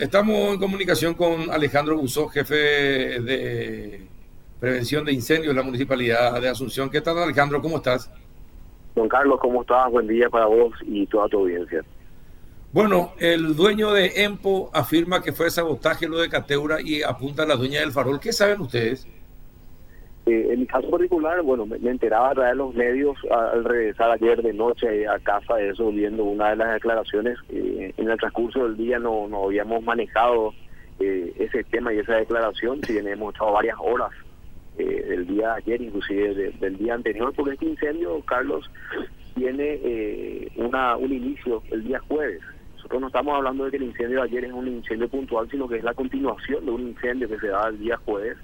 Estamos en comunicación con Alejandro Busó, jefe de prevención de incendios en la Municipalidad de Asunción. ¿Qué tal, Alejandro? ¿Cómo estás? Don Carlos, ¿cómo estás? Buen día para vos y toda tu audiencia. Bueno, el dueño de EMPO afirma que fue sabotaje lo de Cateura y apunta a la dueña del farol. ¿Qué saben ustedes? Eh, en mi caso particular, bueno, me, enteraba a través de los medios al regresar ayer de noche a casa eso, viendo una de las declaraciones. Eh, en el transcurso del día no, no habíamos manejado eh, ese tema y esa declaración, si bien hemos estado varias horas del día de ayer, inclusive del día anterior, porque este incendio, Carlos, tiene una un inicio el día jueves. Nosotros no estamos hablando de que el incendio de ayer es un incendio puntual, sino que es la continuación de un incendio que se da el día jueves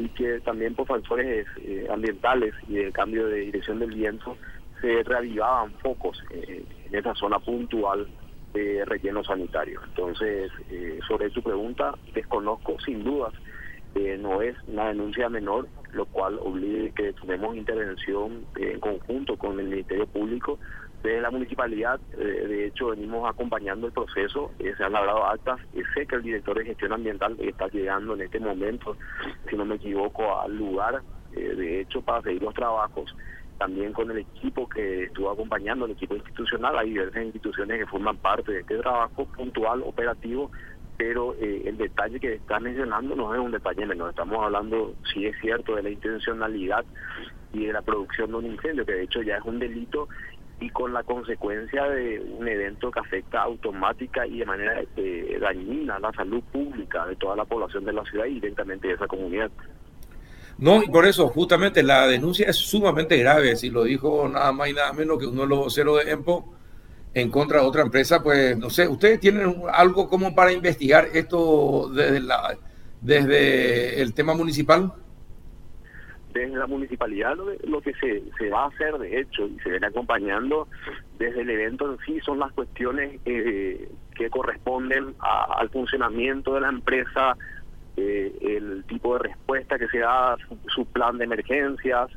y que también por factores eh, ambientales y de cambio de dirección del viento se reavivaban focos eh, en esa zona puntual de relleno sanitario. Entonces, eh, sobre tu pregunta, desconozco sin dudas, no es una denuncia menor, lo cual obliga que tomemos intervención en conjunto con el Ministerio Público desde la municipalidad, eh, de hecho, venimos acompañando el proceso, eh, se han labrado actas, sé que el director de gestión ambiental está llegando en este momento, si no me equivoco, al lugar, eh, de hecho, para seguir los trabajos, también con el equipo que estuvo acompañando, el equipo institucional, hay diversas instituciones que forman parte de este trabajo puntual, operativo, pero el detalle que está mencionando no es un detalle menor, estamos hablando, si es cierto, de la intencionalidad y de la producción de un incendio, que de hecho ya es un delito y con la consecuencia de un evento que afecta automática y de manera eh, dañina la salud pública de toda la población de la ciudad y directamente de esa comunidad. No, y por eso justamente la denuncia es sumamente grave, si lo dijo nada más y nada menos que uno de los voceros de EMPO en contra de otra empresa, pues no sé, ¿ustedes tienen algo como para investigar esto desde, la, desde el tema municipal? Desde la municipalidad lo, que se, se va a hacer de hecho y se viene acompañando desde el evento en sí son las cuestiones eh, que corresponden al funcionamiento de la empresa, eh, el tipo de respuesta que se da, su, plan de emergencias,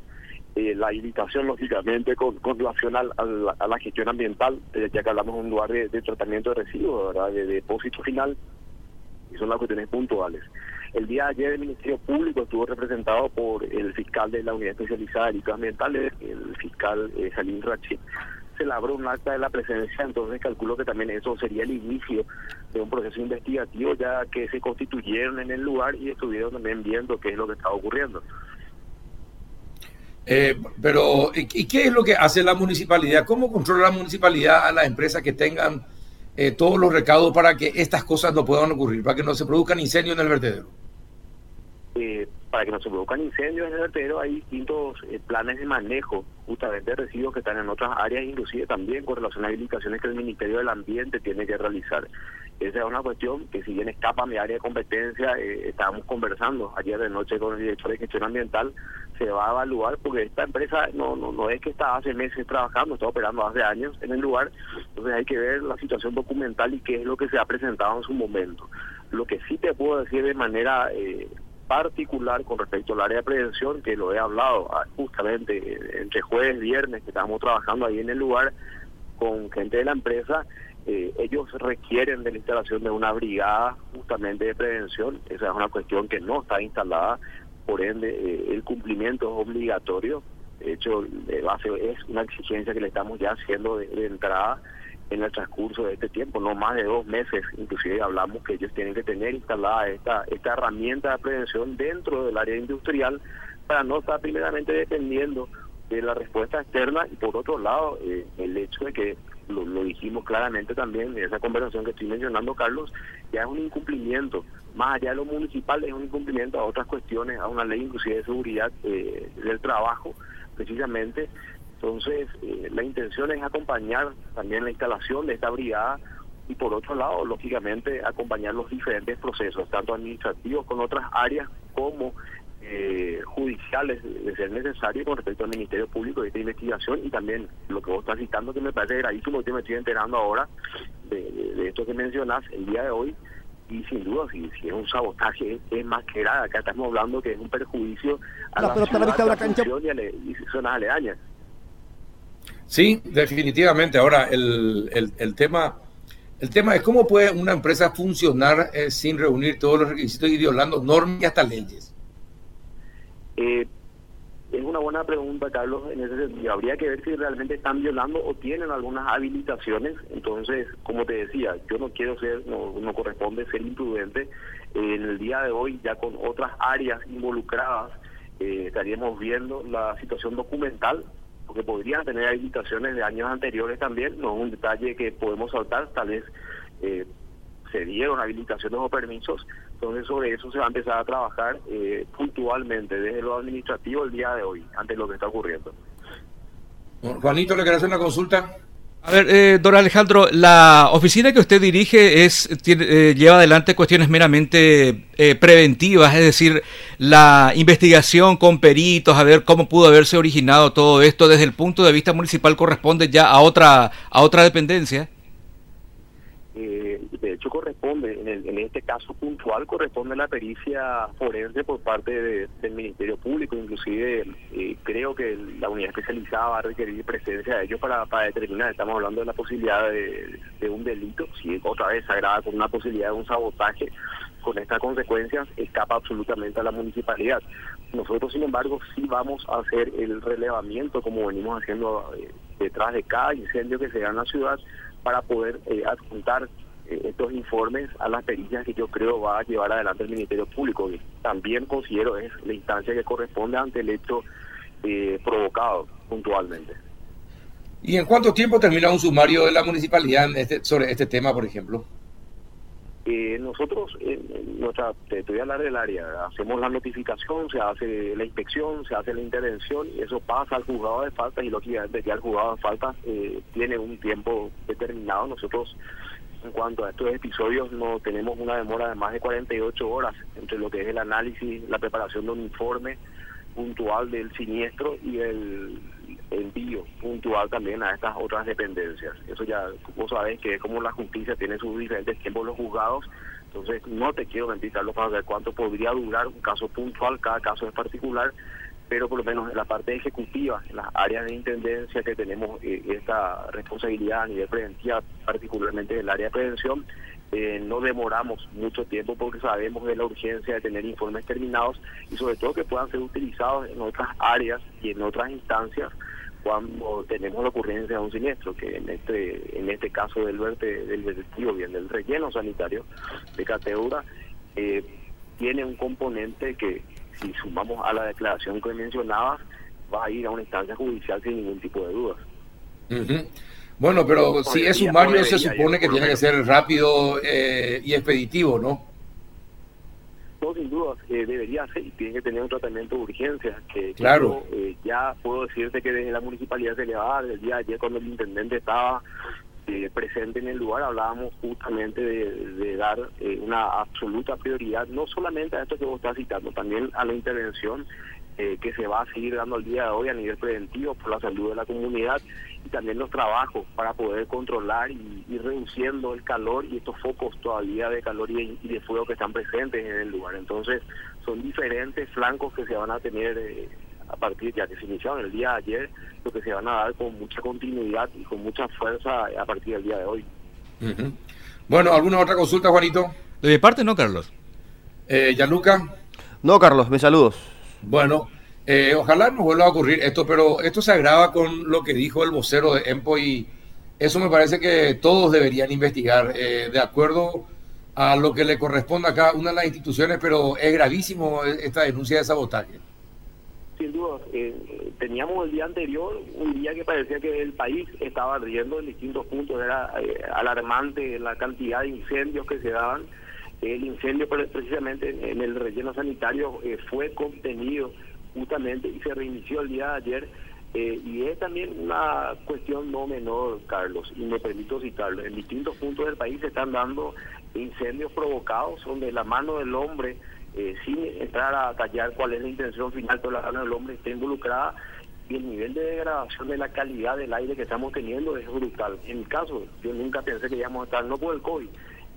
eh, la invitación lógicamente con, relación a, la, gestión ambiental, ya que hablamos de un lugar de, tratamiento de residuos, de depósito final, y son las cuestiones puntuales. El día de ayer el Ministerio Público estuvo representado por el fiscal de la Unidad Especializada de Delitos Ambientales, el fiscal eh, Salim Rachid. Se labró un acta de la presencia, entonces calculo que también eso sería el inicio de un proceso investigativo, ya que se constituyeron en el lugar y estuvieron también viendo qué es lo que estaba ocurriendo. Eh, pero, ¿y qué es lo que hace la municipalidad? ¿Cómo controla la municipalidad a las empresas que tengan eh, todos los recaudos para que estas cosas no puedan ocurrir, para que no se produzcan incendios en el vertedero? Eh, para que no se produzcan incendios en el vertedero hay distintos eh, planes de manejo justamente de residuos que están en otras áreas, inclusive también con relación a habilitaciones que el Ministerio del Ambiente tiene que realizar. Esa es una cuestión que si bien escapa mi área de competencia, eh, estábamos conversando ayer de noche con el director de gestión ambiental, se va a evaluar porque esta empresa no, no, no es que está hace meses trabajando, está operando hace años en el lugar, entonces hay que ver la situación documental y qué es lo que se ha presentado en su momento. Lo que sí te puedo decir de manera eh, particular con respecto al área de prevención, que lo he hablado ah, justamente eh, entre jueves y viernes, que estamos trabajando ahí en el lugar con gente de la empresa, eh, ellos requieren de la instalación de una brigada justamente de prevención, esa es una cuestión que no está instalada, por ende eh, el cumplimiento es obligatorio, de hecho de base es una exigencia que le estamos ya haciendo de entrada en el transcurso de este tiempo, no más de dos meses, inclusive hablamos que ellos tienen que tener instalada esta, esta herramienta de prevención dentro del área industrial para no estar primeramente dependiendo de la respuesta externa y por otro lado eh, el hecho de que lo, dijimos claramente también en esa conversación que estoy mencionando Carlos ya es un incumplimiento. Más allá de lo municipal es un incumplimiento a otras cuestiones a una ley inclusive de seguridad eh, del trabajo precisamente entonces, eh, la intención es acompañar también la instalación de esta brigada y por otro lado, lógicamente, acompañar los diferentes procesos, tanto administrativos con otras áreas como eh, judiciales, de ser necesario, con respecto al Ministerio Público de esta investigación y también lo que vos estás citando, que me parece gravísimo, que me estoy enterando ahora de, esto que mencionás el día de hoy, y sin duda si, si es un sabotaje es, más que nada acá estamos hablando que es un perjuicio a la, la ciudad, la cancha. y, y zonas aledañas Sí, definitivamente. Ahora, el, el, tema El tema es cómo puede una empresa funcionar eh, sin reunir todos los requisitos y violando normas y hasta leyes. Eh, es una buena pregunta, Carlos. En ese sentido, habría que ver si realmente están violando o tienen algunas habilitaciones. Entonces, como te decía, yo no quiero ser, no, no corresponde ser imprudente. en el día de hoy, ya con otras áreas involucradas, eh, estaríamos viendo la situación documental, porque podrían tener habilitaciones de años anteriores también. No es un detalle que podemos saltar, tal vez eh, se dieron habilitaciones o permisos, entonces sobre eso se va a empezar a trabajar eh, puntualmente desde lo administrativo el día de hoy, ante lo que está ocurriendo. Juanito, ¿le quiere hacer una consulta? A ver, eh, don Alejandro, la oficina que usted dirige es eh, lleva adelante cuestiones meramente eh, preventivas, es decir, la investigación con peritos, a ver cómo pudo haberse originado todo esto desde el punto de vista municipal corresponde ya a otra a otra dependencia. Eh, corresponde, en, este caso puntual, corresponde la pericia forense por parte del Ministerio Público, inclusive eh, creo que la unidad especializada va a requerir presencia de ellos para, para determinar, estamos hablando de la posibilidad de, un delito, si otra vez se agrava con una posibilidad de un sabotaje, con estas consecuencias escapa absolutamente a la municipalidad. Nosotros, sin embargo, sí vamos a hacer el relevamiento como venimos haciendo eh, detrás de cada incendio que se da en la ciudad para poder eh, adjuntar estos informes a las perillas que yo creo va a llevar adelante el Ministerio Público. también considero es la instancia que corresponde ante el hecho eh, provocado puntualmente. ¿Y en cuánto tiempo termina un sumario de la municipalidad este, sobre este tema, por ejemplo? Eh, nosotros, en nuestra, te voy a hablar del área, hacemos la notificación, se hace la inspección, se hace la intervención, y eso pasa al juzgado de falta y lógicamente ya el juzgado de falta eh, tiene un tiempo determinado. Nosotros, en cuanto a estos episodios, no tenemos una demora de más de 48 horas entre lo que es el análisis, la preparación de un informe puntual del siniestro y el envío puntual también a estas otras dependencias. Eso ya vos sabés que es como la justicia tiene sus diferentes tiempos los juzgados, entonces no te quiero mentir, Carlos, para ver cuánto podría durar un caso puntual, cada caso es particular, pero por lo menos en la parte ejecutiva, en las áreas de intendencia que tenemos eh, esta responsabilidad a nivel preventiva, particularmente en el área de prevención, eh, no demoramos mucho tiempo porque sabemos de la urgencia de tener informes terminados y sobre todo que puedan ser utilizados en otras áreas y en otras instancias cuando tenemos la ocurrencia de un siniestro, que en este en este caso del verte, del vertido bien del relleno sanitario de Cateura, eh, tiene un componente que si sumamos a la declaración que mencionaba, va a ir a una instancia judicial sin ningún tipo de dudas. Bueno, pero si es sumario se supone que tiene que ser rápido eh, y expeditivo, ¿no? sin duda eh, debería ser y tiene que tener un tratamiento de urgencia. Que, claro. Eh, ya puedo decirte que desde la municipalidad se le va a dar, el día de ayer cuando el intendente estaba eh, presente en el lugar, hablábamos justamente de, dar una absoluta prioridad, no solamente a esto que vos estás citando, también a la intervención que se va a seguir dando el día de hoy a nivel preventivo por la salud de la comunidad y también los trabajos para poder controlar y ir reduciendo el calor y estos focos todavía de calor y de, fuego que están presentes en el lugar. Entonces, son diferentes flancos que se van a tener eh, a partir, ya que se iniciaron el día de ayer, lo que se van a dar con mucha continuidad y con mucha fuerza a partir del día de hoy. Bueno, ¿alguna otra consulta, Juanito? De mi parte, no, Carlos. Eh, Gianluca. No, Carlos, me saludos. Bueno, eh, ojalá no vuelva a ocurrir esto, pero esto se agrava con lo que dijo el vocero de EMPO y eso me parece que todos deberían investigar eh, de acuerdo a lo que le corresponde a cada una de las instituciones, pero es gravísimo esta denuncia de sabotaje. Sin duda, eh, teníamos el día anterior un día que parecía que el país estaba ardiendo en distintos puntos, era alarmante la cantidad de incendios que se daban. El incendio precisamente en el relleno sanitario fue contenido justamente y se reinició el día de ayer. Eh, y es también una cuestión no menor, Carlos, y me permito citarlo. En distintos puntos del país se están dando incendios provocados donde la mano del hombre, eh, sin entrar a tallar cuál es la intención final, pero la del hombre está involucrada y el nivel de degradación de la calidad del aire que estamos teniendo es brutal. En mi caso, yo nunca pensé que íbamos a estar, no por el COVID,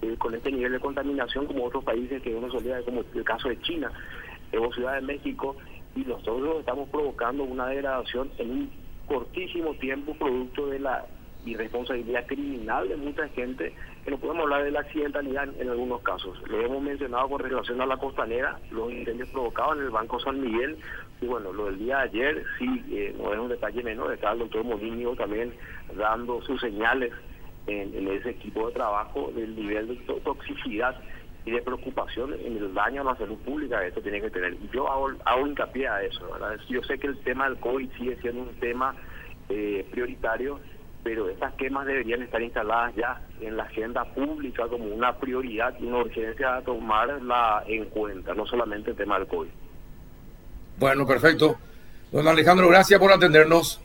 eh, con este nivel de contaminación como otros países que uno solía, como el caso de China, o Ciudad de México, y nosotros estamos provocando una degradación en un cortísimo tiempo producto de la irresponsabilidad criminal de mucha gente no podemos hablar de la accidentalidad en, algunos casos. Lo hemos mencionado con relación a la costanera, los incendios provocados en el Banco San Miguel, y bueno, lo del día de ayer sí, eh, no es un detalle menor, está el doctor Molinio también dando sus señales en, ese equipo de trabajo del nivel de toxicidad y de preocupación en el daño a la salud pública que esto tiene que tener. Y yo hago, hago hincapié a eso, ¿verdad? Yo sé que el tema del COVID sigue siendo un tema eh, prioritario, pero estas quemas deberían estar instaladas ya en la agenda pública como una prioridad y una urgencia a tomarla en cuenta, no solamente el tema del COVID. Bueno, perfecto. Don Alejandro, gracias por atendernos.